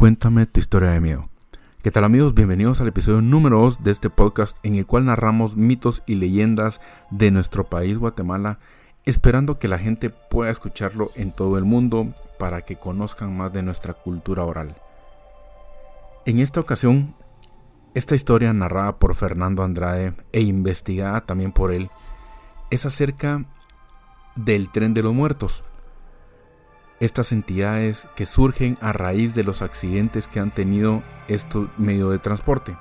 Cuéntame tu historia de miedo. ¿Qué tal amigos? Bienvenidos al episodio número 2 de este podcast en el cual narramos mitos y leyendas de nuestro país Guatemala, esperando que la gente pueda escucharlo en todo el mundo para que conozcan más de nuestra cultura oral. En esta ocasión, esta historia narrada por Fernando Andrade e investigada también por él es acerca del tren de los muertos, estas entidades que surgen a raíz de los accidentes que han tenido estos medios de transporte,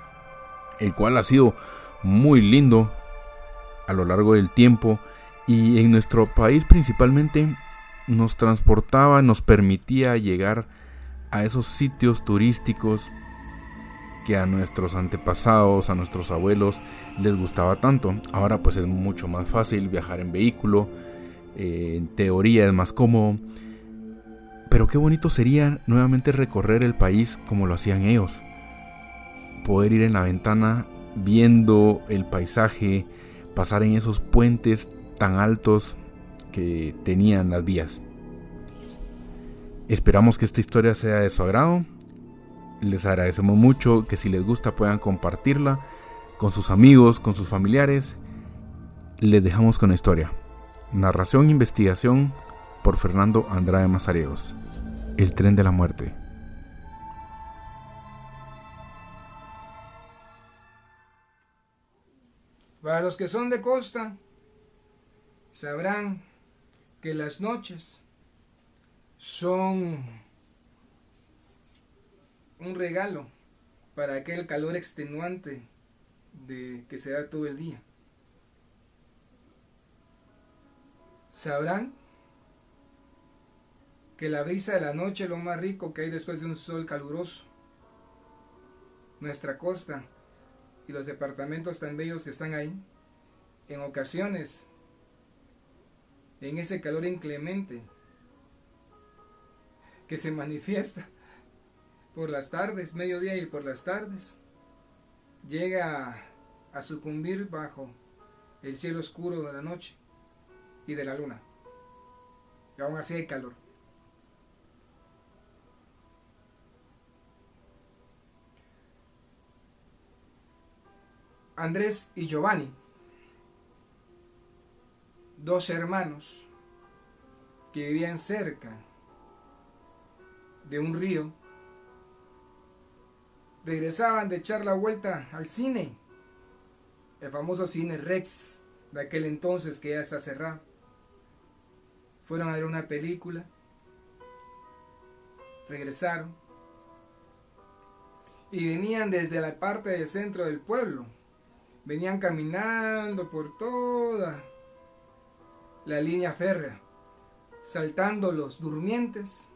el cual ha sido muy lindo a lo largo del tiempo y en nuestro país principalmente nos transportaba, nos permitía llegar a esos sitios turísticos que a nuestros antepasados, a nuestros abuelos les gustaba tanto. Ahora pues es mucho más fácil viajar en vehículo, eh, en teoría es más cómodo, pero qué bonito sería nuevamente recorrer el país como lo hacían ellos. Poder ir en la ventana viendo el paisaje, pasar en esos puentes tan altos que tenían las vías. Esperamos que esta historia sea de su agrado. Les agradecemos mucho que si les gusta puedan compartirla con sus amigos, con sus familiares. Les dejamos con la historia. Narración investigación por Fernando Andrade Mazariegos. El tren de la muerte. Para los que son de costa, sabrán que las noches son un regalo para aquel calor extenuante de que se da todo el día. Sabrán que la brisa de la noche lo más rico que hay después de un sol caluroso. Nuestra costa y los departamentos tan bellos que están ahí, en ocasiones, en ese calor inclemente que se manifiesta por las tardes, mediodía y por las tardes, llega a sucumbir bajo el cielo oscuro de la noche y de la luna. Y aún así hay calor. Andrés y Giovanni, dos hermanos que vivían cerca de un río, regresaban de echar la vuelta al cine, el famoso cine Rex de aquel entonces que ya está cerrado. Fueron a ver una película, regresaron y venían desde la parte del centro del pueblo venían caminando por toda la línea férrea, saltando los durmientes,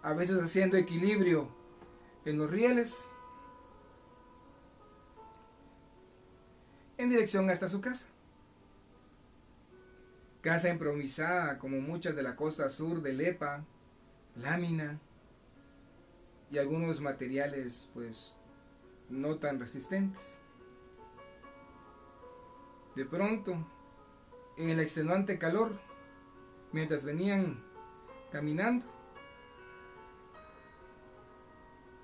a veces haciendo equilibrio en los rieles, en dirección hasta su casa. Casa improvisada como muchas de la costa sur de Lepa, lámina y algunos materiales pues no tan resistentes. De pronto, en el extenuante calor, mientras venían caminando,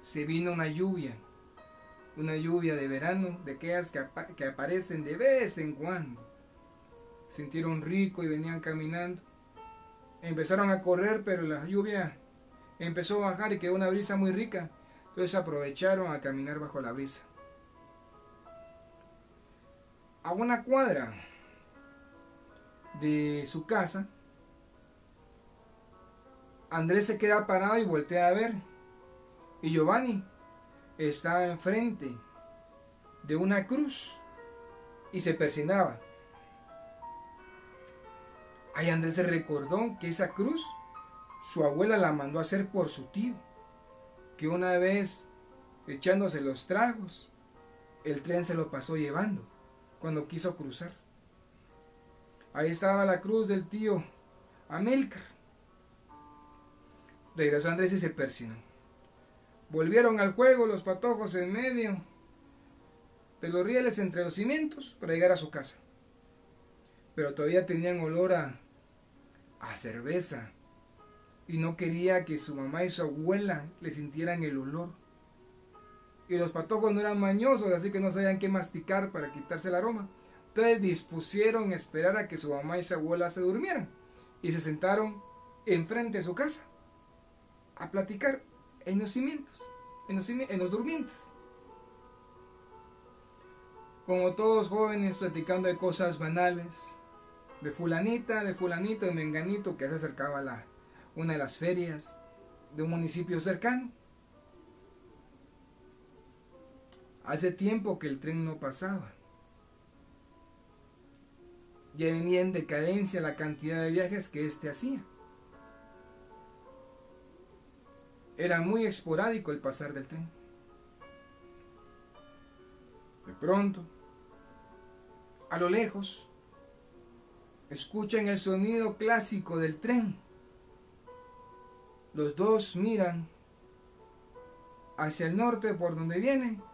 se vino una lluvia, una lluvia de verano, de aquellas que, que aparecen de vez en cuando. Sintieron rico y venían caminando. Empezaron a correr, pero la lluvia empezó a bajar y quedó una brisa muy rica. Entonces aprovecharon a caminar bajo la brisa a una cuadra de su casa, Andrés se queda parado y voltea a ver. Y Giovanni estaba enfrente de una cruz y se persinaba. Ahí Andrés se recordó que esa cruz su abuela la mandó a hacer por su tío, que una vez echándose los tragos, el tren se lo pasó llevando cuando quiso cruzar. Ahí estaba la cruz del tío Amílcar. Regresó Andrés y se persinó. Volvieron al juego los patojos en medio de los rieles entre los cimientos para llegar a su casa. Pero todavía tenían olor a, a cerveza y no quería que su mamá y su abuela le sintieran el olor. Y los patojos no eran mañosos, así que no sabían qué masticar para quitarse el aroma. Entonces dispusieron esperar a que su mamá y su abuela se durmieran y se sentaron enfrente de su casa a platicar en los cimientos, en los, en los durmientes. Como todos jóvenes platicando de cosas banales, de fulanita, de fulanito, de menganito que se acercaba a la, una de las ferias de un municipio cercano. Hace tiempo que el tren no pasaba. Ya venía en decadencia la cantidad de viajes que éste hacía. Era muy esporádico el pasar del tren. De pronto, a lo lejos, escuchan el sonido clásico del tren. Los dos miran hacia el norte por donde viene.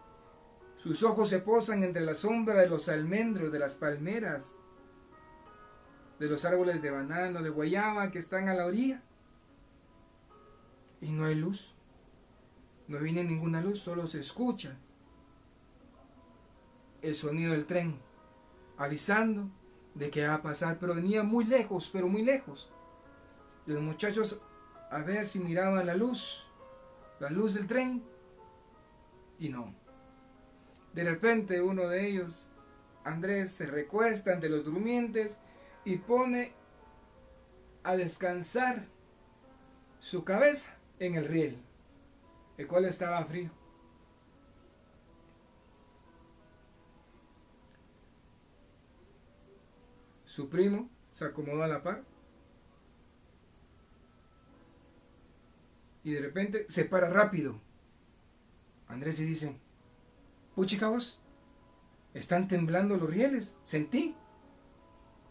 Sus ojos se posan entre la sombra de los almendros, de las palmeras, de los árboles de banano, de guayaba que están a la orilla. Y no hay luz. No viene ninguna luz, solo se escucha el sonido del tren, avisando de que va a pasar, pero venía muy lejos, pero muy lejos. Los muchachos a ver si miraban la luz, la luz del tren, y no. De repente uno de ellos, Andrés, se recuesta ante los durmientes y pone a descansar su cabeza en el riel, el cual estaba frío. Su primo se acomodó a la par. Y de repente se para rápido. Andrés y dice, puchica están temblando los rieles, sentí.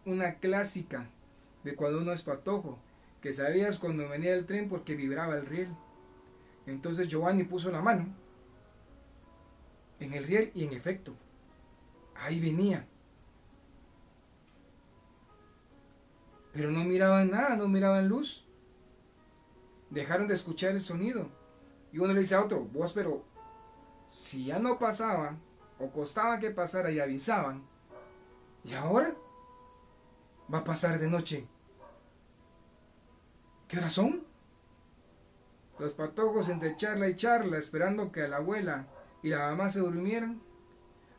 Una clásica de cuando uno es patojo, que sabías cuando venía el tren porque vibraba el riel. Entonces Giovanni puso la mano en el riel y en efecto, ahí venía Pero no miraban nada, no miraban luz. Dejaron de escuchar el sonido. Y uno le dice a otro, vos, pero si ya no pasaba, o costaba que pasara y avisaban, ¿y ahora? Va a pasar de noche. ¿Qué hora son? Los patojos entre charla y charla, esperando que la abuela y la mamá se durmieran,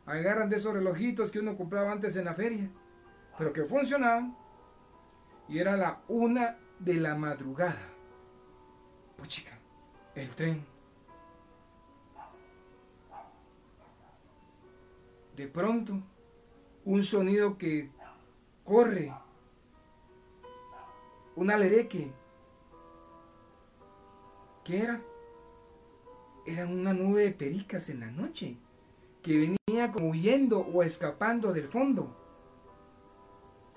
agarran de esos relojitos que uno compraba antes en la feria, pero que funcionaban y era la una de la madrugada. Puchica, el tren. De pronto, un sonido que corre, un alereque. ¿Qué era? Era una nube de pericas en la noche que venía como huyendo o escapando del fondo.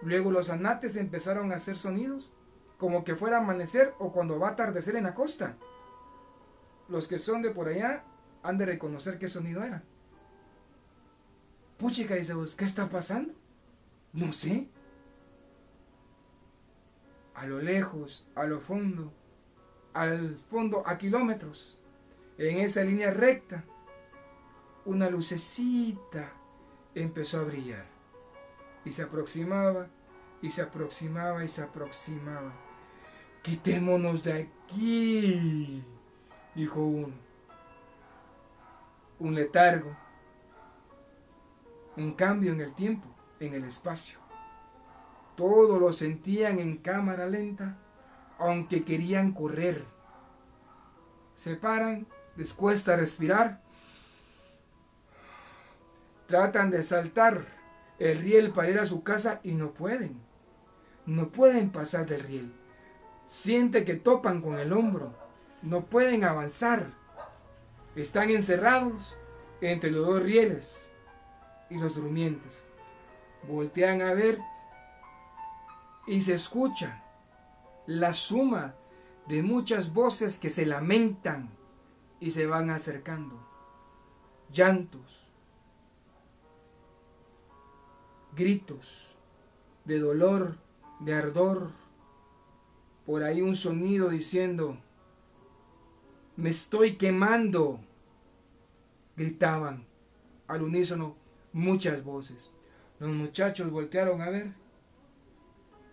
Luego los anates empezaron a hacer sonidos, como que fuera amanecer o cuando va a atardecer en la costa. Los que son de por allá han de reconocer qué sonido era. Puchica, dice vos, ¿qué está pasando? No sé. A lo lejos, a lo fondo, al fondo, a kilómetros, en esa línea recta, una lucecita empezó a brillar y se aproximaba y se aproximaba y se aproximaba. Quitémonos de aquí, dijo uno. Un letargo, un cambio en el tiempo, en el espacio. Todos lo sentían en cámara lenta, aunque querían correr. Se paran, les cuesta respirar, tratan de saltar el riel para ir a su casa y no pueden. No pueden pasar del riel. Siente que topan con el hombro. No pueden avanzar. Están encerrados entre los dos rieles y los durmientes. Voltean a ver y se escucha la suma de muchas voces que se lamentan y se van acercando. Llantos, gritos de dolor, de ardor, por ahí un sonido diciendo, me estoy quemando, gritaban al unísono muchas voces. Los muchachos voltearon a ver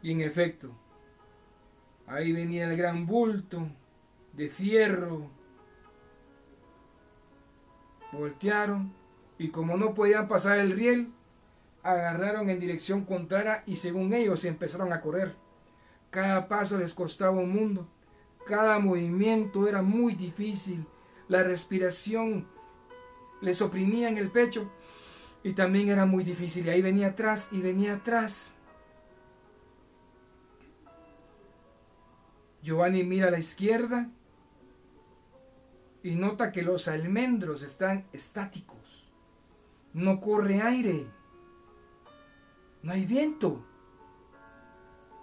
y en efecto, ahí venía el gran bulto de fierro. Voltearon y como no podían pasar el riel, agarraron en dirección contraria y según ellos empezaron a correr. Cada paso les costaba un mundo, cada movimiento era muy difícil, la respiración les oprimía en el pecho y también era muy difícil. Y ahí venía atrás y venía atrás. Giovanni mira a la izquierda y nota que los almendros están estáticos. No corre aire. No hay viento.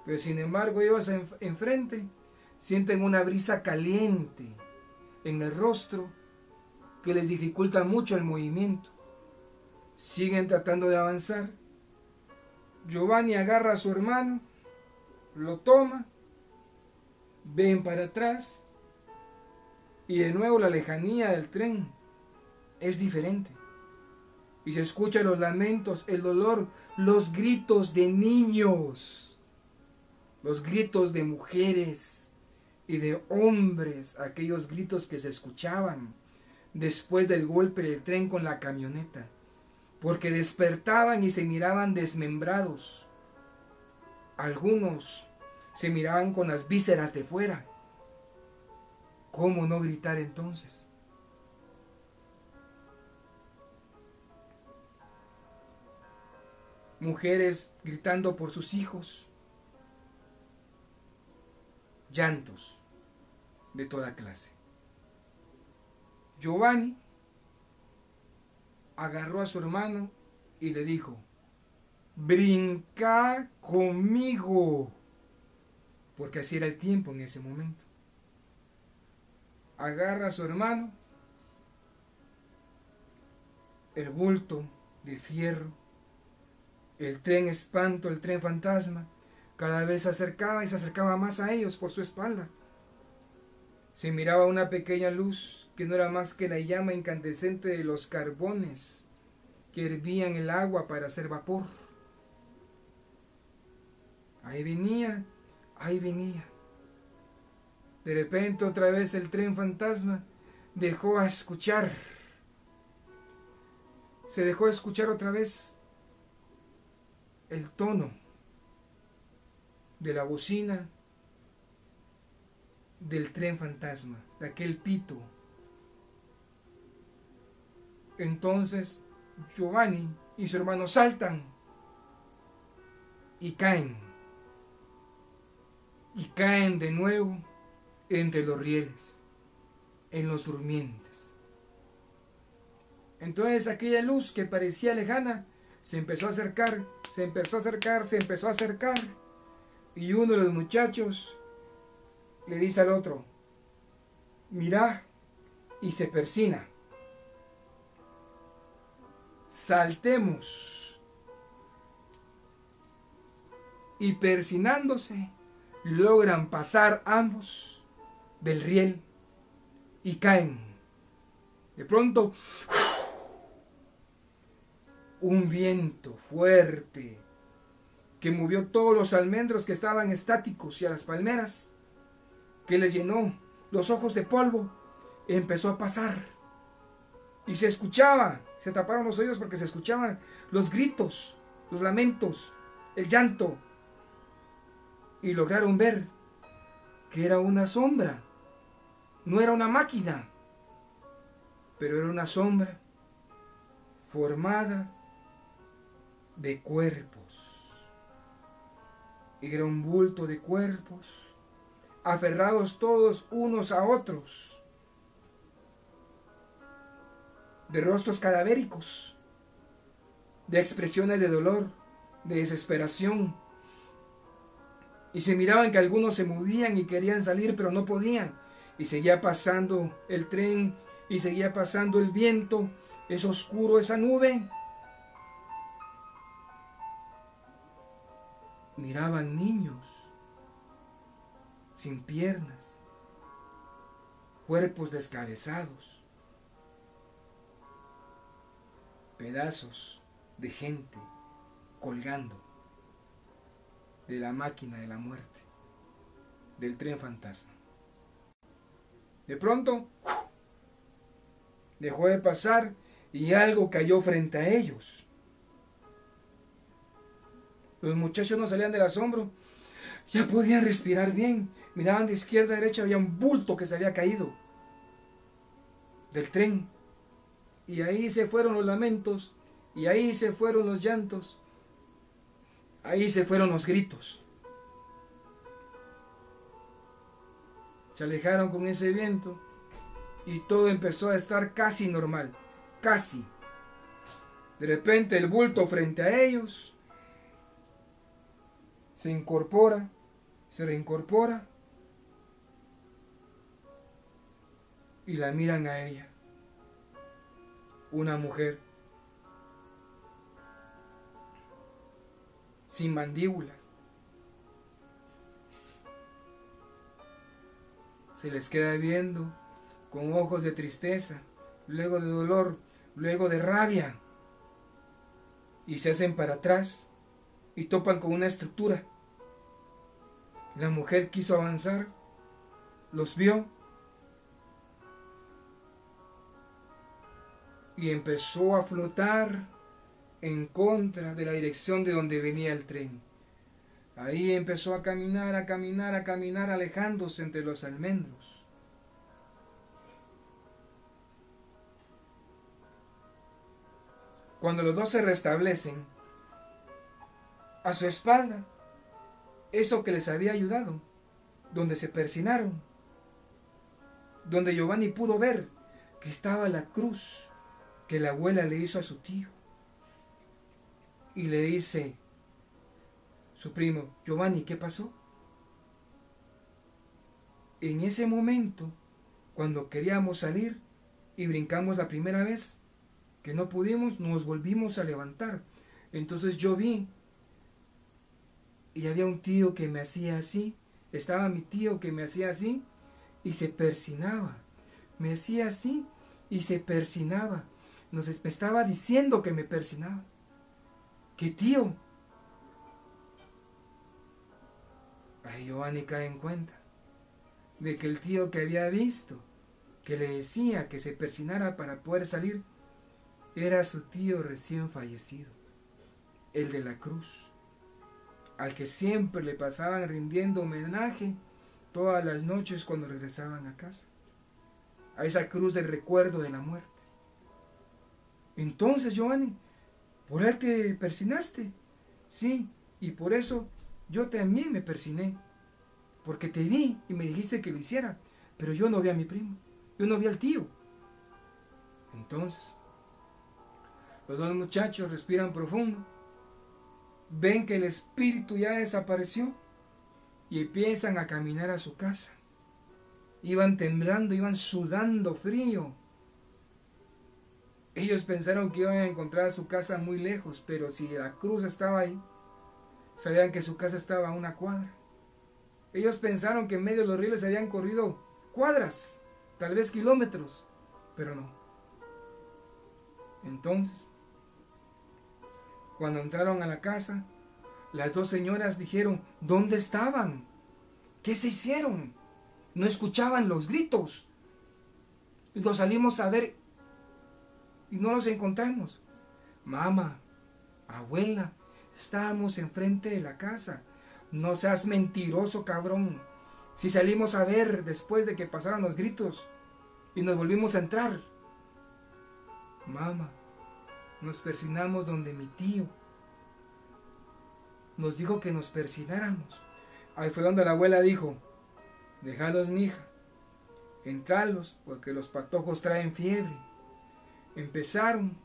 Pero sin embargo ellos enfrente sienten una brisa caliente en el rostro que les dificulta mucho el movimiento. Siguen tratando de avanzar. Giovanni agarra a su hermano, lo toma, ven para atrás y de nuevo la lejanía del tren es diferente. Y se escuchan los lamentos, el dolor, los gritos de niños, los gritos de mujeres y de hombres, aquellos gritos que se escuchaban después del golpe del tren con la camioneta, porque despertaban y se miraban desmembrados. Algunos se miraban con las vísceras de fuera. ¿Cómo no gritar entonces? mujeres gritando por sus hijos, llantos de toda clase. Giovanni agarró a su hermano y le dijo, brincar conmigo, porque así era el tiempo en ese momento. Agarra a su hermano, el bulto de fierro el tren espanto, el tren fantasma, cada vez se acercaba y se acercaba más a ellos por su espalda. Se miraba una pequeña luz que no era más que la llama incandescente de los carbones que hervían el agua para hacer vapor. Ahí venía, ahí venía. De repente otra vez el tren fantasma dejó a escuchar. Se dejó escuchar otra vez el tono de la bocina del tren fantasma, de aquel pito. Entonces Giovanni y su hermano saltan y caen. Y caen de nuevo entre los rieles, en los durmientes. Entonces aquella luz que parecía lejana se empezó a acercar se empezó a acercar, se empezó a acercar. Y uno de los muchachos le dice al otro, mira, y se persina. Saltemos. Y persinándose, logran pasar ambos del riel y caen. De pronto, un viento fuerte que movió todos los almendros que estaban estáticos y a las palmeras, que les llenó los ojos de polvo, empezó a pasar. Y se escuchaba, se taparon los oídos porque se escuchaban los gritos, los lamentos, el llanto. Y lograron ver que era una sombra, no era una máquina, pero era una sombra formada de cuerpos. Era un bulto de cuerpos, aferrados todos unos a otros, de rostros cadavéricos, de expresiones de dolor, de desesperación. Y se miraban que algunos se movían y querían salir, pero no podían. Y seguía pasando el tren y seguía pasando el viento. Es oscuro esa nube miraban niños sin piernas, cuerpos descabezados, pedazos de gente colgando de la máquina de la muerte, del tren fantasma. De pronto, dejó de pasar y algo cayó frente a ellos. Los muchachos no salían del asombro, ya podían respirar bien. Miraban de izquierda a derecha, había un bulto que se había caído del tren. Y ahí se fueron los lamentos, y ahí se fueron los llantos, ahí se fueron los gritos. Se alejaron con ese viento y todo empezó a estar casi normal, casi. De repente el bulto frente a ellos se incorpora, se reincorpora y la miran a ella. Una mujer sin mandíbula. Se les queda viendo con ojos de tristeza, luego de dolor, luego de rabia. Y se hacen para atrás y topan con una estructura. La mujer quiso avanzar, los vio y empezó a flotar en contra de la dirección de donde venía el tren. Ahí empezó a caminar, a caminar, a caminar, alejándose entre los almendros. Cuando los dos se restablecen, a su espalda, eso que les había ayudado, donde se persinaron, donde Giovanni pudo ver que estaba la cruz que la abuela le hizo a su tío. Y le dice su primo, Giovanni, ¿qué pasó? En ese momento, cuando queríamos salir y brincamos la primera vez, que no pudimos, nos volvimos a levantar. Entonces yo vi y había un tío que me hacía así, estaba mi tío que me hacía así y se persinaba. Me hacía así y se persinaba. Nos, me estaba diciendo que me persinaba. ¿Qué tío? Ahí Giovanni cae en cuenta de que el tío que había visto, que le decía que se persinara para poder salir, era su tío recién fallecido, el de la cruz, al que siempre le pasaban rindiendo homenaje todas las noches cuando regresaban a casa, a esa cruz del recuerdo de la muerte. Entonces, Giovanni, por él te persinaste, sí, y por eso yo también me persiné, porque te vi y me dijiste que lo hiciera, pero yo no vi a mi primo, yo no vi al tío. Entonces, los dos muchachos respiran profundo, ven que el espíritu ya desapareció y empiezan a caminar a su casa. Iban temblando, iban sudando frío. Ellos pensaron que iban a encontrar su casa muy lejos, pero si la cruz estaba ahí, sabían que su casa estaba a una cuadra. Ellos pensaron que en medio de los rieles habían corrido cuadras, tal vez kilómetros, pero no. Entonces, cuando entraron a la casa, las dos señoras dijeron, ¿dónde estaban? ¿Qué se hicieron? No escuchaban los gritos. Y los salimos a ver y no los encontramos. Mamá, abuela, estábamos enfrente de la casa. No seas mentiroso, cabrón. Si salimos a ver después de que pasaron los gritos y nos volvimos a entrar. Mamá, nos persinamos donde mi tío nos dijo que nos persináramos. Ahí fue donde la abuela dijo, déjalos, mija, entralos, porque los patojos traen fiebre. Empezaron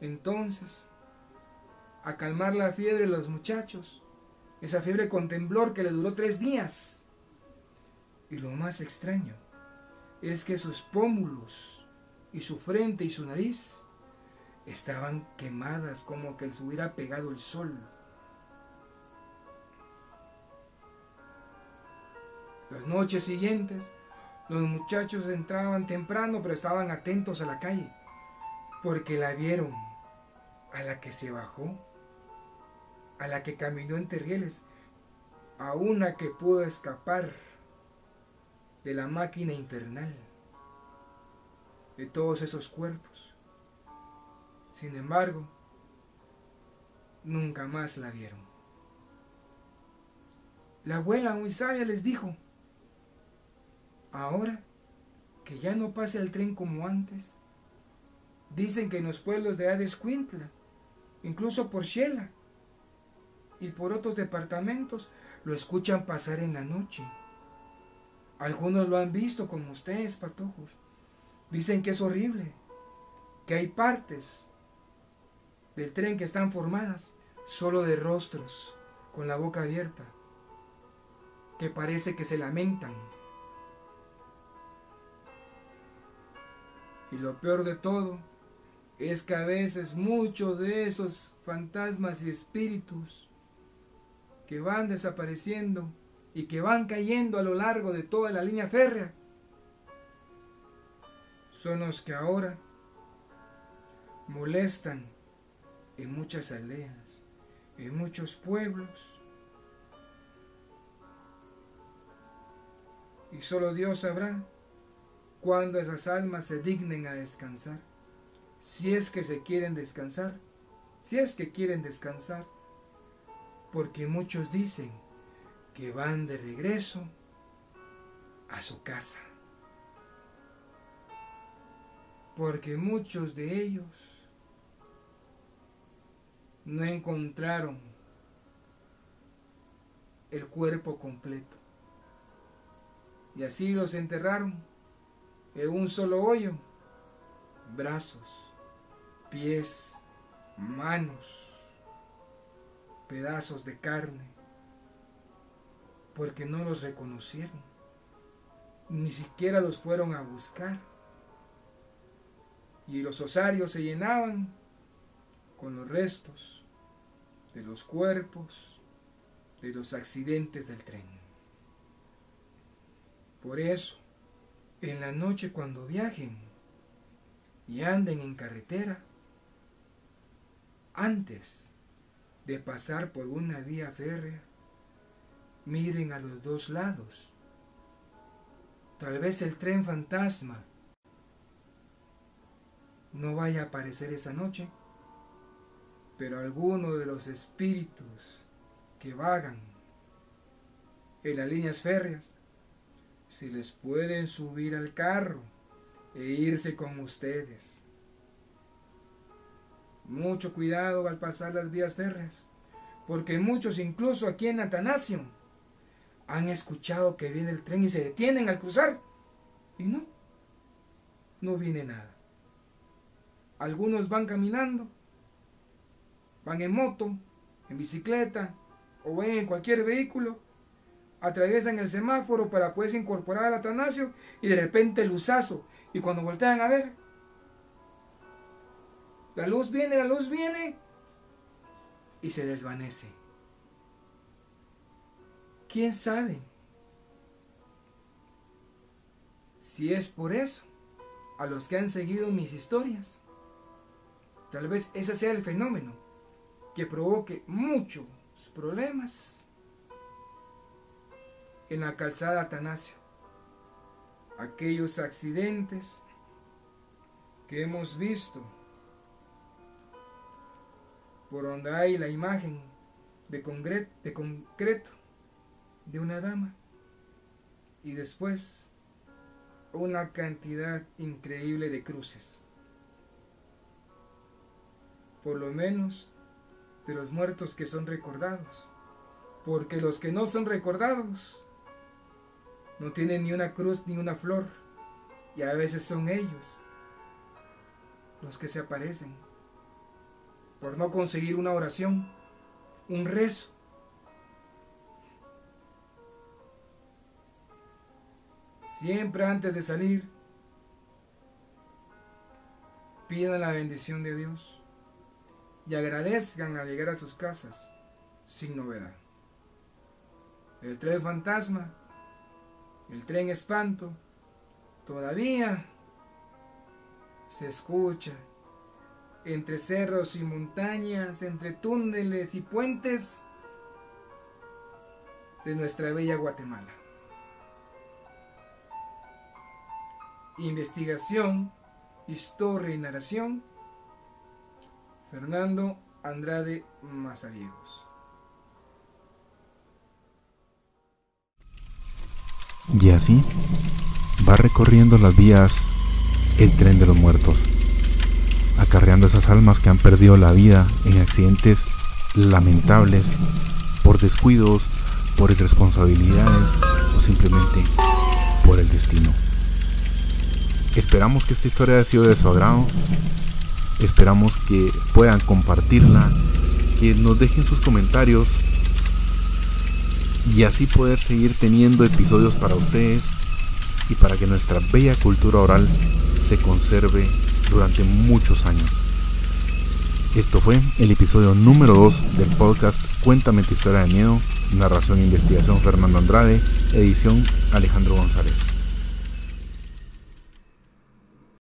entonces a calmar la fiebre los muchachos, esa fiebre con temblor que le duró tres días. Y lo más extraño es que sus pómulos y su frente y su nariz estaban quemadas como que les hubiera pegado el sol. Las noches siguientes, los muchachos entraban temprano, pero estaban atentos a la calle, porque la vieron, a la que se bajó, a la que caminó entre rieles, a una que pudo escapar de la máquina infernal, de todos esos cuerpos. Sin embargo, nunca más la vieron. La abuela muy sabia les dijo, ahora que ya no pase el tren como antes, dicen que en los pueblos de Adescuintla, incluso por Shela y por otros departamentos, lo escuchan pasar en la noche. Algunos lo han visto como ustedes, patojos. Dicen que es horrible, que hay partes del tren que están formadas solo de rostros, con la boca abierta, que parece que se lamentan. Y lo peor de todo es que a veces muchos de esos fantasmas y espíritus que van desapareciendo y que van cayendo a lo largo de toda la línea férrea son los que ahora molestan en muchas aldeas, en muchos pueblos. Y solo Dios sabrá cuándo esas almas se dignen a descansar, si es que se quieren descansar, si es que quieren descansar, porque muchos dicen que van de regreso a su casa, porque muchos de ellos no encontraron el cuerpo completo. Y así los enterraron en un solo hoyo. Brazos, pies, manos, pedazos de carne, porque no los reconocieron. Ni siquiera los fueron a buscar. Y los osarios se llenaban con los restos de los cuerpos de los accidentes del tren. Por eso, en la noche cuando viajen y anden en carretera, antes de pasar por una vía férrea, miren a los dos lados. Tal vez el tren fantasma no vaya a aparecer esa noche pero algunos de los espíritus que vagan en las líneas férreas, se les pueden subir al carro e irse con ustedes. Mucho cuidado al pasar las vías férreas, porque muchos, incluso aquí en Atanasio, han escuchado que viene el tren y se detienen al cruzar. Y no, no viene nada. Algunos van caminando van en moto, en bicicleta o en cualquier vehículo, atraviesan el semáforo para poderse incorporar al Atanasio y de repente luzazo. Y cuando voltean a ver, la luz viene, la luz viene y se desvanece. ¿Quién sabe? Si es por eso, a los que han seguido mis historias, tal vez ese sea el fenómeno que provoque muchos problemas en la calzada Atanasio. Aquellos accidentes que hemos visto por donde hay la imagen de, concreto de una dama y después una cantidad increíble de cruces. Por lo menos de los muertos que son recordados. Porque los que no son recordados no tienen ni una cruz ni una flor. Y a veces son ellos los que se aparecen. Por no conseguir una oración, un rezo. Siempre antes de salir, pidan la bendición de Dios y agradezcan al llegar a sus casas sin novedad. El tren fantasma El tren espanto todavía se escucha entre cerros y montañas, entre túneles y puentes de nuestra bella Guatemala. Investigación, historia y narración. Fernando Andrade Mazariegos. Y así va recorriendo las vías el tren de los muertos, acarreando esas almas que han perdido la vida en accidentes lamentables, por descuidos, por irresponsabilidades o simplemente por el destino. Esperamos que esta historia haya sido de su agrado. Esperamos que puedan compartirla, que nos dejen sus comentarios y así poder seguir teniendo episodios para ustedes y para que nuestra bella cultura oral se conserve durante muchos años. Esto fue el episodio número 2 del podcast Cuéntame tu historia de miedo, narración e investigación Fernando Andrade, edición Alejandro González.